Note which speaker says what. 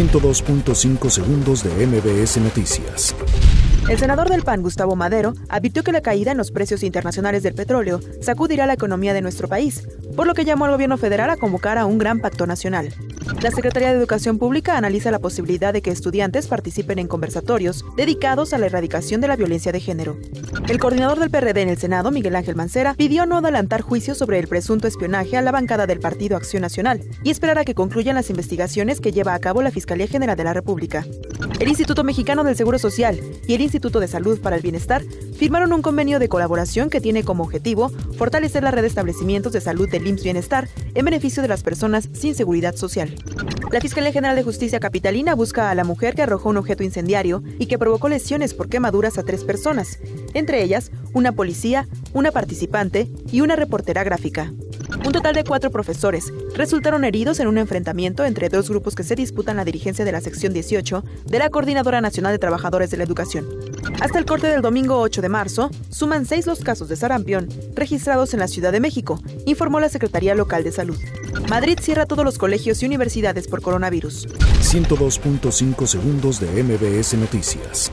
Speaker 1: 102.5 segundos de MBS Noticias.
Speaker 2: El senador del PAN, Gustavo Madero, advirtió que la caída en los precios internacionales del petróleo sacudirá la economía de nuestro país, por lo que llamó al gobierno federal a convocar a un gran pacto nacional. La Secretaría de Educación Pública analiza la posibilidad de que estudiantes participen en conversatorios dedicados a la erradicación de la violencia de género. El coordinador del PRD en el Senado, Miguel Ángel Mancera, pidió no adelantar juicios sobre el presunto espionaje a la bancada del Partido Acción Nacional y esperar a que concluyan las investigaciones que lleva a cabo la Fiscalía General de la República. El Instituto Mexicano del Seguro Social y el Instituto de Salud para el Bienestar firmaron un convenio de colaboración que tiene como objetivo fortalecer la red de establecimientos de salud del IMSS Bienestar en beneficio de las personas sin seguridad social. La Fiscalía General de Justicia Capitalina busca a la mujer que arrojó un objeto incendiario y que provocó lesiones por quemaduras a tres personas, entre ellas una policía, una participante y una reportera gráfica. Un total de cuatro profesores resultaron heridos en un enfrentamiento entre dos grupos que se disputan la dirigencia de la sección 18 de la Coordinadora Nacional de Trabajadores de la Educación. Hasta el corte del domingo 8 de marzo, suman seis los casos de sarampión registrados en la Ciudad de México, informó la Secretaría Local de Salud. Madrid cierra todos los colegios y universidades por coronavirus.
Speaker 1: 102.5 segundos de MBS Noticias.